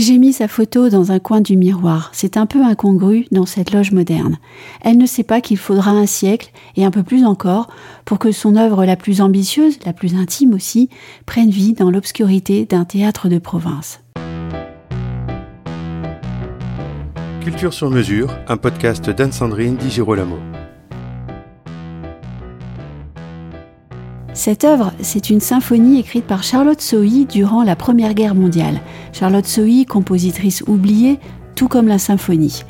J'ai mis sa photo dans un coin du miroir. C'est un peu incongru dans cette loge moderne. Elle ne sait pas qu'il faudra un siècle, et un peu plus encore, pour que son œuvre la plus ambitieuse, la plus intime aussi, prenne vie dans l'obscurité d'un théâtre de province. Culture sur mesure, un podcast d'Anne-Sandrine Di Girolamo. Cette œuvre, c'est une symphonie écrite par Charlotte Sohi durant la Première Guerre mondiale. Charlotte Sohi, compositrice oubliée, tout comme la symphonie.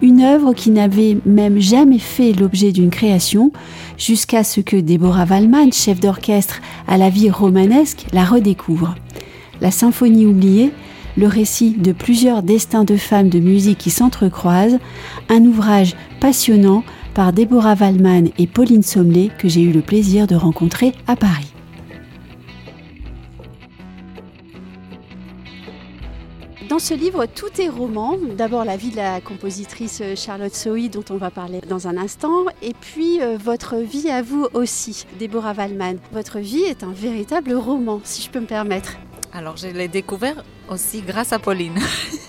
Une œuvre qui n'avait même jamais fait l'objet d'une création, jusqu'à ce que Deborah Wallman, chef d'orchestre à la vie romanesque, la redécouvre. La symphonie oubliée, le récit de plusieurs destins de femmes de musique qui s'entrecroisent, un ouvrage passionnant par Déborah Wallman et Pauline Sommelet que j'ai eu le plaisir de rencontrer à Paris. Dans ce livre, tout est roman. D'abord la vie de la compositrice Charlotte Sohi dont on va parler dans un instant, et puis euh, votre vie à vous aussi, Déborah Wallman. Votre vie est un véritable roman, si je peux me permettre. Alors je l'ai découvert aussi grâce à Pauline.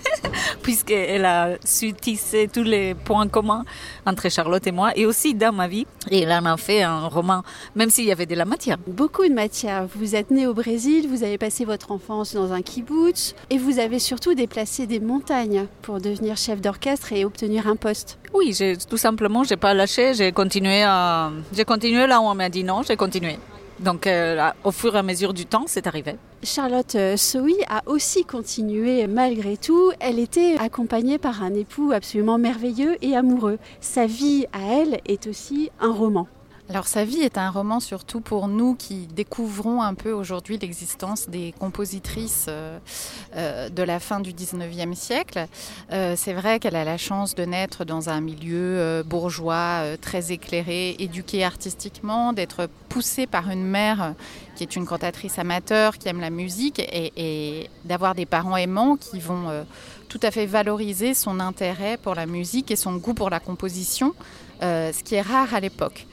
puisqu'elle a su tisser tous les points communs entre Charlotte et moi, et aussi dans ma vie. Et elle en a fait un roman, même s'il y avait de la matière. Beaucoup de matière. Vous êtes né au Brésil, vous avez passé votre enfance dans un kibbutz, et vous avez surtout déplacé des montagnes pour devenir chef d'orchestre et obtenir un poste. Oui, tout simplement, j'ai pas lâché, j'ai continué, à, j'ai continué là où on m'a dit non, j'ai continué. Donc euh, au fur et à mesure du temps, c'est arrivé. Charlotte euh, Sohi a aussi continué malgré tout. Elle était accompagnée par un époux absolument merveilleux et amoureux. Sa vie à elle est aussi un roman. Alors sa vie est un roman surtout pour nous qui découvrons un peu aujourd'hui l'existence des compositrices euh, euh, de la fin du 19e siècle. Euh, c'est vrai qu'elle a la chance de naître dans un milieu bourgeois très éclairé, éduqué artistiquement, d'être poussée par une mère qui est une cantatrice amateur, qui aime la musique et, et d'avoir des parents aimants qui vont tout à fait valoriser son intérêt pour la musique et son goût pour la composition, ce qui est rare à l'époque.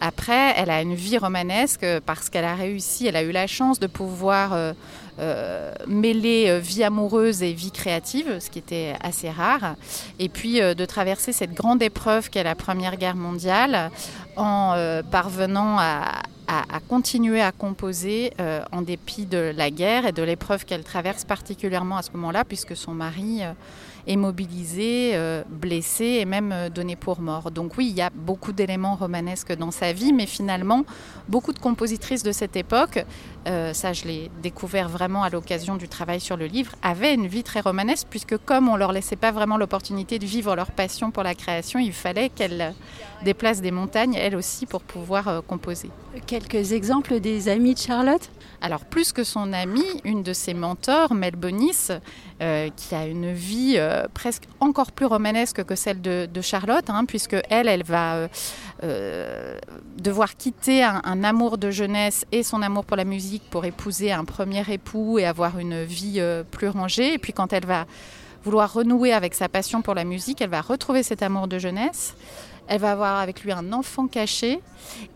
Après, elle a une vie romanesque parce qu'elle a réussi, elle a eu la chance de pouvoir euh, euh, mêler euh, vie amoureuse et vie créative, ce qui était assez rare, et puis de traverser cette grande épreuve qu'est la Première Guerre mondiale en parvenant à, continuer à composer en dépit de la guerre et de l'épreuve qu'elle traverse particulièrement à ce moment-là, puisque son mari est mobilisé, euh, blessé et même euh, donné pour mort. Donc oui, il y a beaucoup d'éléments romanesques dans sa vie, mais finalement, beaucoup de compositrices de cette époque, euh, ça je l'ai découvert vraiment à l'occasion du travail sur le livre, avaient une vie très romanesque, puisque comme on leur laissait pas vraiment l'opportunité de vivre leur passion pour la création, il fallait qu'elles déplacent des montagnes, elles aussi, pour pouvoir composer. Quelques exemples des amis de Charlotte? Alors plus que son amie, une de ses mentors, Mel Bonis, euh, qui a une vie euh, presque encore plus romanesque que celle de, Charlotte, hein, puisque elle, elle va euh, devoir quitter un, amour de jeunesse et son amour pour la musique pour épouser un premier époux et avoir une vie plus rangée. Et puis quand elle va vouloir renouer avec sa passion pour la musique, elle va retrouver cet amour de jeunesse. Elle va avoir avec lui un enfant caché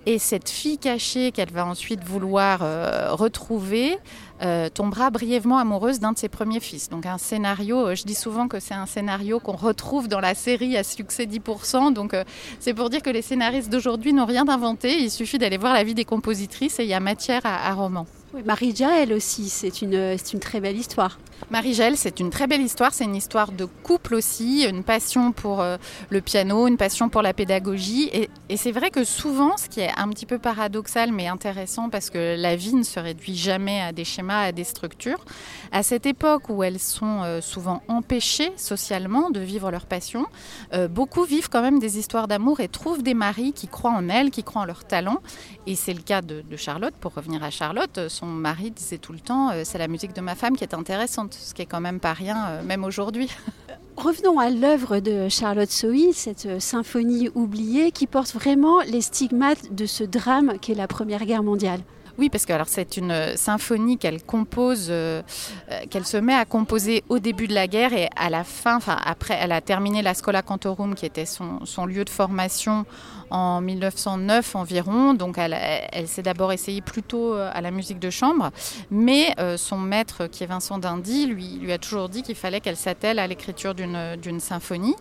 et cette fille cachée qu'elle va ensuite vouloir euh, retrouver euh, tombera brièvement amoureuse d'un de ses premiers fils. Donc un scénario, euh, je dis souvent que c'est un scénario qu'on retrouve dans la série à succès 10%. Donc c'est pour dire que les scénaristes d'aujourd'hui n'ont rien inventé. Il suffit d'aller voir la vie des compositrices et il y a matière à, roman. Marie-Ja, elle aussi, c'est une, une très belle histoire. Marie-Gel, c'est une très belle histoire. C'est une histoire de couple aussi, une passion pour euh, le piano, une passion pour la pédagogie. Et, c'est vrai que souvent, ce qui est un petit peu paradoxal mais intéressant, parce que la vie ne se réduit jamais à des schémas, à des structures, à cette époque où elles sont euh, souvent empêchées socialement de vivre leur passion, euh, beaucoup vivent quand même des histoires d'amour et trouvent des maris qui croient en elles, qui croient en leur talent. Et c'est le cas de, de Charlotte. Pour revenir à Charlotte, son mari disait tout le temps, c'est la musique de ma femme qui est intéressante ce qui est quand même pas rien, euh, même aujourd'hui. Revenons à l'œuvre de Charlotte Sohi, cette euh, symphonie oubliée qui porte vraiment les stigmates de ce drame qu'est la Première Guerre mondiale. Oui, parce que alors c'est une symphonie qu'elle compose, euh, euh, qu'elle se met à composer au début de la guerre et à la fin, enfin après, elle a terminé la Scola Cantorum qui était son, son lieu de formation en 1909 environ. Donc elle, s'est d'abord essayée plutôt euh, à la musique de chambre, mais son maître qui est Vincent Dindy lui, lui a toujours dit qu'il fallait qu'elle s'attelle à l'écriture d'une symphonie.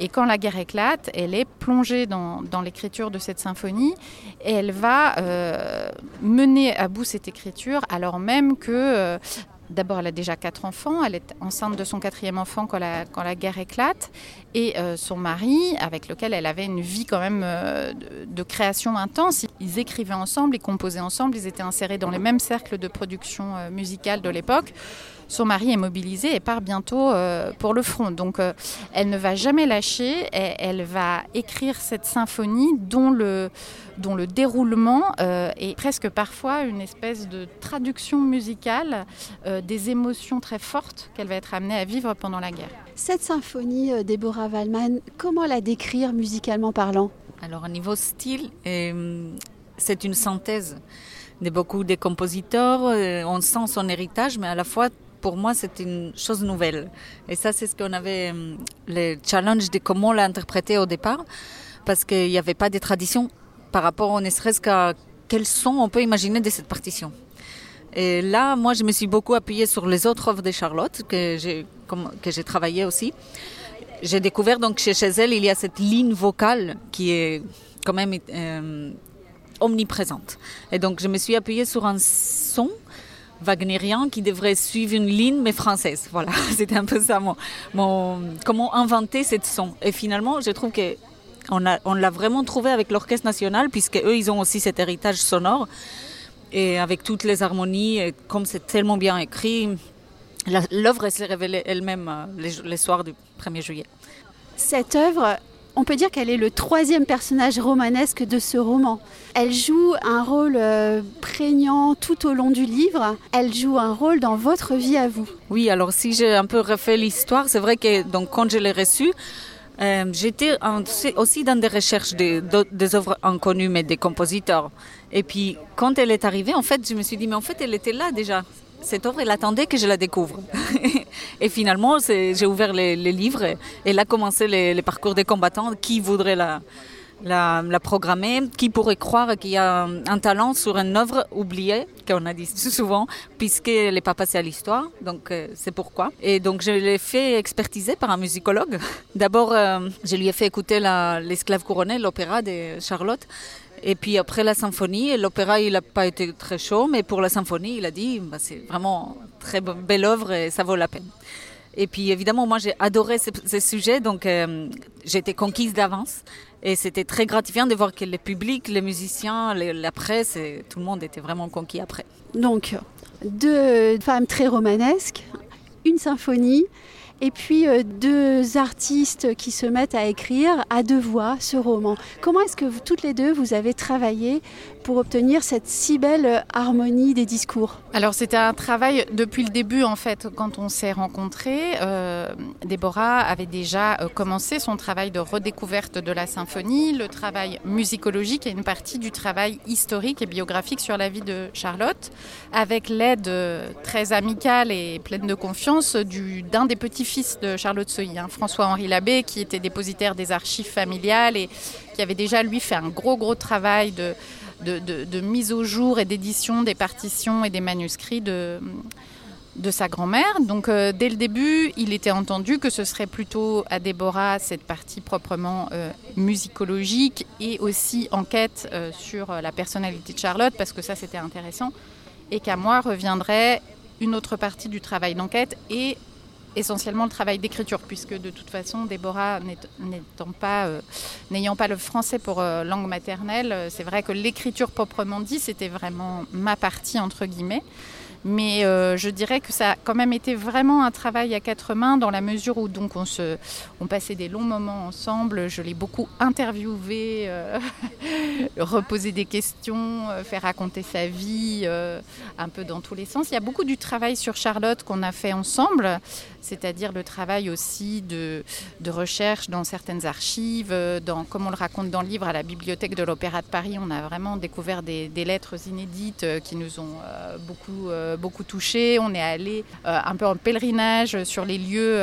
Et quand la guerre éclate, elle est plongée dans, dans l'écriture de cette symphonie et elle va euh, mener à bout cette écriture alors même que euh, D'abord, elle a déjà quatre enfants. Elle est enceinte de son quatrième enfant quand la, quand la guerre éclate. Et euh, son mari, avec lequel elle avait une vie quand même de, de, création intense, ils écrivaient ensemble, ils composaient ensemble, ils étaient insérés dans les mêmes cercles de production musicale de l'époque son mari est mobilisé et part bientôt euh, pour le front. Donc euh, elle ne va jamais lâcher, elle va écrire cette symphonie dont le, dont le déroulement euh, est presque parfois une espèce de traduction musicale des émotions très fortes qu'elle va être amenée à vivre pendant la guerre. Cette symphonie, Déborah Wallman, comment la décrire musicalement parlant? Alors au niveau style, c'est une synthèse de beaucoup de compositeurs. On sent son héritage, mais à la fois pour moi, c'est une chose nouvelle. Et ça, c'est ce qu'on avait, euh, le challenge de comment l'interpréter au départ, parce qu'il n'y avait pas de tradition par rapport, ne serait-ce qu'à quel son on peut imaginer de cette partition. Et là, moi, je me suis beaucoup appuyée sur les autres œuvres de Charlotte, que j'ai, que j'ai travaillé aussi. J'ai découvert donc chez, chez elle, il y a cette ligne vocale qui est quand même euh, omniprésente. Et donc, je me suis appuyée sur un son wagnérien qui devrait suivre une ligne mais française. Voilà, c'était un peu ça mon, mon, comment inventer cette son. Et finalement, je trouve que on, l'a vraiment trouvé avec l'orchestre national puisque eux ils ont aussi cet héritage sonore et avec toutes les harmonies, et comme c'est tellement bien écrit, l'œuvre s'est révélée elle-même euh, les, les soirs du 1er juillet. Cette œuvre, on peut dire qu'elle est le troisième personnage romanesque de ce roman. Elle joue un rôle euh, prégnant tout au long du livre. Elle joue un rôle dans votre vie à vous. Oui, alors si j'ai un peu refait l'histoire, c'est vrai que donc, quand je l'ai reçue, euh, j'étais aussi dans des recherches des, des œuvres inconnues, mais des compositeurs. Et puis, quand elle est arrivée, en fait, je me suis dit, mais en fait, elle était là déjà cette œuvre, elle attendait que je la découvre. et finalement, j'ai ouvert les, livres et, et, là commencé les, parcours des combattants. Qui voudrait la, la, la programmer Qui pourrait croire qu'il y a un talent sur une œuvre oubliée, qu'on a dit souvent, puisqu'elle n'est pas passée à l'histoire. Donc, euh, c'est pourquoi. Et donc, je l'ai fait expertiser par un musicologue. D'abord, euh, je lui ai fait écouter L'esclave couronné, l'opéra de Charlotte. Et puis après la symphonie, l'opéra, il n'a pas été très chaud, mais pour la symphonie, il a dit, bah, c'est vraiment très belle œuvre et ça vaut la peine. Et puis évidemment, moi j'ai adoré ce, sujet, donc euh, été conquise d'avance. Et c'était très gratifiant de voir que le public, les musiciens, la presse, et tout le monde était vraiment conquis après. Donc, deux femmes très romanesques, une symphonie, et puis euh, deux artistes qui se mettent à écrire à deux voix ce roman. Comment est-ce que vous, toutes les deux vous avez travaillé pour obtenir cette si belle harmonie des discours? Alors c'était un travail depuis le début en fait quand on s'est rencontrés. Euh, Déborah avait déjà euh, commencé son travail de redécouverte de la symphonie, le travail musicologique et une partie du travail historique et biographique sur la vie de Charlotte, avec l'aide euh, très amicale et pleine de confiance d'un des petits-fils de Charlotte Soy, hein, François-Henri Labbé, qui était dépositaire des archives familiales et qui avait déjà lui fait un gros gros travail de, de mise au jour et d'édition des partitions et des manuscrits de, de sa grand-mère. Donc euh, dès le début, il était entendu que ce serait plutôt à Déborah cette partie proprement euh, musicologique et aussi enquête euh, sur la personnalité de Charlotte, parce que ça c'était intéressant, et qu'à moi reviendrait une autre partie du travail d'enquête et essentiellement le travail d'écriture, puisque de toute façon, Déborah n'étant pas, euh, n'ayant pas le français pour euh, langue maternelle, euh, c'est vrai que l'écriture proprement dit, c'était vraiment ma partie entre guillemets. Mais euh, je dirais que ça a quand même été vraiment un travail à quatre mains dans la mesure où donc on, se, on passait des longs moments ensemble. Je l'ai beaucoup interviewé, euh, reposer des questions, euh, faire raconter sa vie, euh, un peu dans tous les sens. Il y a beaucoup du travail sur Charlotte qu'on a fait ensemble, c'est-à-dire le travail aussi de, de, recherche dans certaines archives, euh, dans, comme on le raconte dans le livre, à la bibliothèque de l'Opéra de Paris, on a vraiment découvert des lettres inédites qui nous ont beaucoup, beaucoup touchés. On est allé un peu en pèlerinage sur les lieux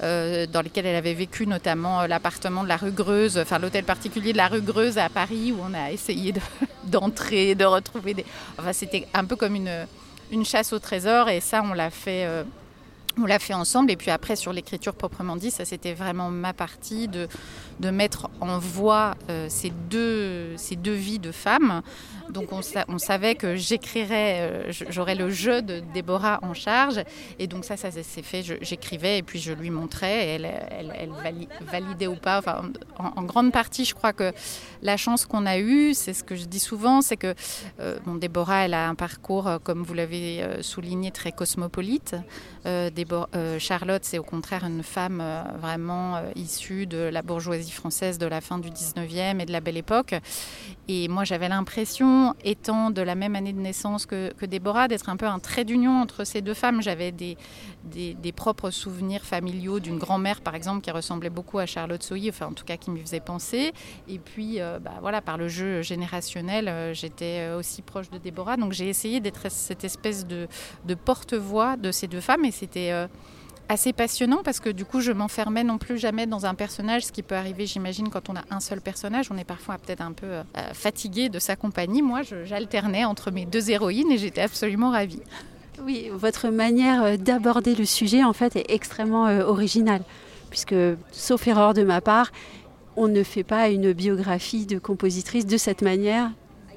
dans lesquels elle avait vécu, notamment l'appartement de la rue Greuze, enfin l'hôtel particulier de la rue Greuze à Paris, où on a essayé d'entrer, de, retrouver des... Enfin, c'était un peu comme une, chasse au trésor, et ça, on l'a fait... Euh, on l'a fait ensemble et puis après sur l'écriture proprement dit, ça c'était vraiment ma partie de, de mettre en voix euh, ces, deux, ces deux vies de femmes. Donc on, sa on savait que j'écrirais, euh, j'aurais le jeu de Déborah en charge et donc ça, ça s'est fait, j'écrivais et puis je lui montrais et elle, elle, elle vali validait ou pas. En, grande partie, je crois que la chance qu'on a eue, c'est ce que je dis souvent, c'est que euh, Déborah, elle a un parcours, comme vous l'avez souligné, très cosmopolite. Euh, Charlotte, c'est au contraire une femme euh, vraiment euh, issue de la bourgeoisie française de la fin du 19e et de la Belle Époque. Et moi, j'avais l'impression, étant de la même année de naissance que, que Déborah, d'être un peu un trait d'union entre ces deux femmes. J'avais des, des, propres souvenirs familiaux d'une grand-mère, par exemple, qui ressemblait beaucoup à Charlotte Soyer, enfin en tout cas qui m'y faisait penser. Et puis, bah, voilà, par le jeu générationnel, j'étais aussi proche de Déborah. Donc j'ai essayé d'être cette espèce de, de porte-voix de ces deux femmes. Et c'était... Euh, assez passionnant parce que du coup je m'enfermais non plus jamais dans un personnage, ce qui peut arriver j'imagine quand on a un seul personnage, on est parfois peut-être un peu euh, fatigué de sa compagnie. Moi j'alternais entre mes deux héroïnes et j'étais absolument ravie. Oui, votre manière d'aborder le sujet en fait est extrêmement euh, originale puisque sauf erreur de ma part, on ne fait pas une biographie de compositrice de cette manière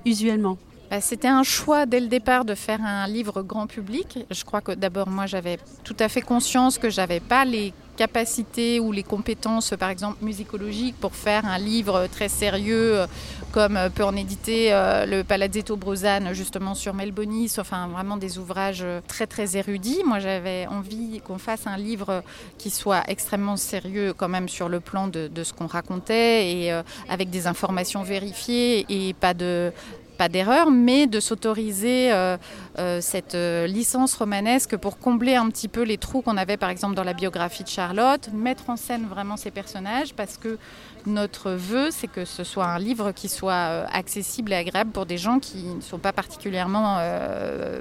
usuellement. C'était un choix dès le départ de faire un livre grand public. Je crois que d'abord moi j'avais tout à fait conscience que j'avais pas les capacités ou les compétences par exemple musicologiques pour faire un livre très sérieux comme peut en éditer euh, le Palazzetto Bruzane justement sur Melbonis, enfin vraiment des ouvrages très très érudits. Moi j'avais envie qu'on fasse un livre qui soit extrêmement sérieux quand même sur le plan de, ce qu'on racontait et euh, avec des informations vérifiées et pas de pas d'erreur, mais de s'autoriser euh, euh, cette euh, licence romanesque pour combler un petit peu les trous qu'on avait par exemple dans la biographie de Charlotte, mettre en scène vraiment ces personnages parce que notre vœu c'est que ce soit un livre qui soit accessible et agréable pour des gens qui ne sont pas particulièrement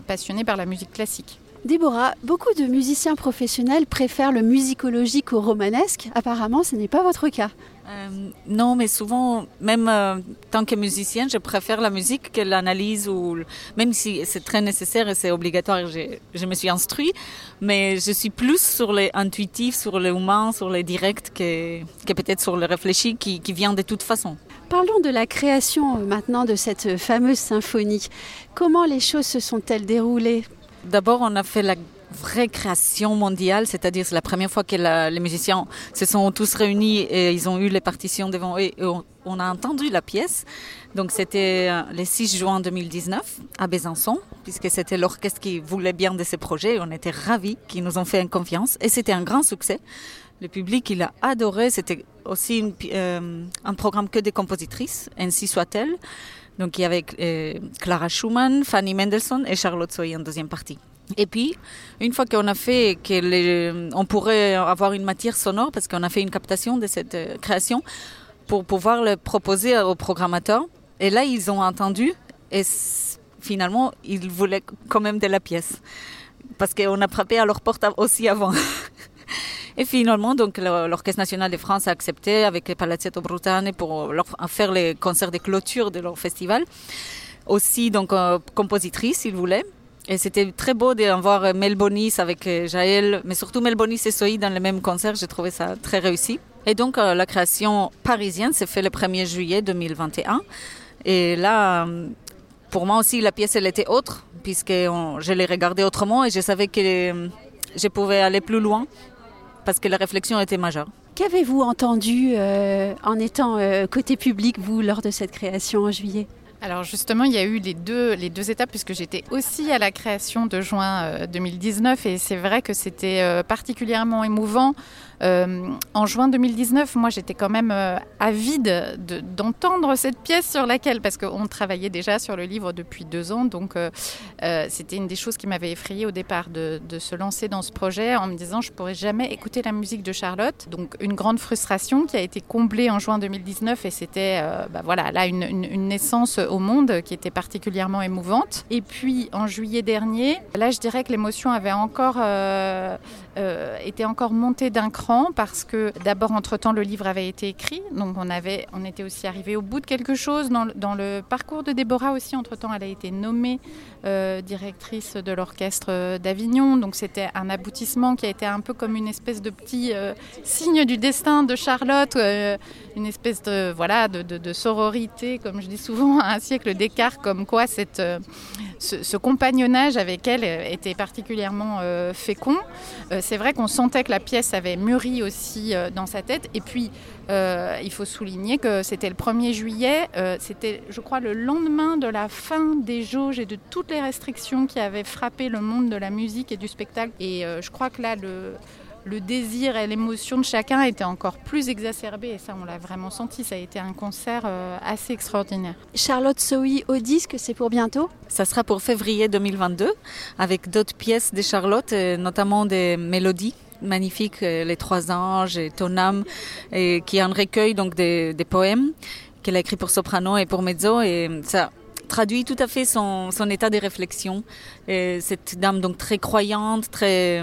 passionnés par la musique classique. Déborah, beaucoup de musiciens professionnels préfèrent le musicologique au romanesque. Apparemment, ce n'est pas votre cas. Euh, non, mais souvent, même euh, tant que musicienne, je préfère la musique que l'analyse, ou même si c'est très nécessaire et c'est obligatoire, je, je, me suis instruit, mais je suis plus sur les intuitifs, sur les humains, sur les directs que, que peut-être sur le réfléchi qui, qui vient de toute façon. Parlons de la création euh, maintenant de cette fameuse symphonie. Comment les choses se sont-elles déroulées? D'abord, on a fait la vraie création mondiale, c'est-à-dire c'est la première fois que les musiciens se sont tous réunis et ils ont eu les partitions devant eux et on, a entendu la pièce. Donc c'était le 6 juin 2019 à Besançon, puisque c'était l'orchestre qui voulait bien de ces projets. On était ravis qu'ils nous ont fait confiance et c'était un grand succès. Le public, il a adoré. C'était aussi euh, un programme que des compositrices, ainsi soit-elle. Donc il y avait euh, Clara Schumann, Fanny Mendelssohn et Charlotte Soy en deuxième partie. Et puis, une fois qu'on a fait, que on pourrait avoir une matière sonore, parce qu'on a fait une captation de cette euh, création, pour pouvoir le proposer aux programmateurs. Et là, ils ont entendu, et finalement, ils voulaient quand même de la pièce. Parce qu'on a frappé à leur porte aussi avant. Et finalement, donc, l'Orchestre national de France a accepté avec les Palazzetto Brutane pour faire les concerts de clôture de leur festival. Aussi, donc, euh, compositrice, s'ils voulaient. Et c'était très beau de voir Melbonis avec Jaël, mais surtout Melbonis et Soï dans le même concert. J'ai trouvé ça très réussi. Et donc, euh, la création parisienne s'est faite le 1er juillet 2021. Et là, pour moi aussi, la pièce, elle était autre, puisque je l'ai regardée autrement et je savais que je pouvais aller plus loin parce que la réflexion était majeure. Qu'avez-vous entendu euh, en étant euh, côté public, vous, lors de cette création en juillet? Alors justement, il y a eu les deux, les deux étapes puisque j'étais aussi à la création de juin 2019 et c'est vrai que c'était particulièrement émouvant euh, en juin 2019, moi j'étais quand même euh, avide d'entendre cette pièce sur laquelle, parce qu'on travaillait déjà sur le livre depuis deux ans, donc euh, c'était une des choses qui m'avait effrayée au départ de, se lancer dans ce projet en me disant je pourrais jamais écouter la musique de Charlotte. Donc une grande frustration qui a été comblée en juin 2019 et c'était bah, voilà là une, une, naissance au monde qui était particulièrement émouvante. Et puis en juillet dernier, là je dirais que l'émotion avait encore été encore montée d'un cran parce que d'abord, entre-temps, le livre avait été écrit, donc on, avait, on était aussi arrivé au bout de quelque chose. Dans, le parcours de Déborah aussi, entre-temps, elle a été nommée euh, directrice de l'orchestre d'Avignon, donc c'était un aboutissement qui a été un peu comme une espèce de petit euh, signe du destin de Charlotte, euh, une espèce de, voilà, de, de, sororité, comme je dis souvent, un siècle d'écart, comme quoi cette, ce, compagnonnage avec elle était particulièrement fécond. C'est vrai qu'on sentait que la pièce avait mûri aussi euh, dans sa tête. Et puis, euh, il faut souligner que c'était le 1er juillet, euh, c'était, je crois, le lendemain de la fin des jauges et de toutes les restrictions qui avaient frappé le monde de la musique et du spectacle. Et je crois que là, le le désir et l'émotion de chacun était encore plus exacerbé et ça on l'a vraiment senti. Ça a été un concert euh, assez extraordinaire. Charlotte Sohi au disque, c'est pour bientôt? Ça sera pour février 2022 avec d'autres pièces de Charlotte, euh, notamment des mélodies magnifiques, euh, Les Trois Anges et Ton âme, et qui est un recueil donc des, poèmes qu'elle a écrit pour soprano et pour mezzo et ça traduit tout à fait son, son état de réflexion. Et cette dame donc très croyante, très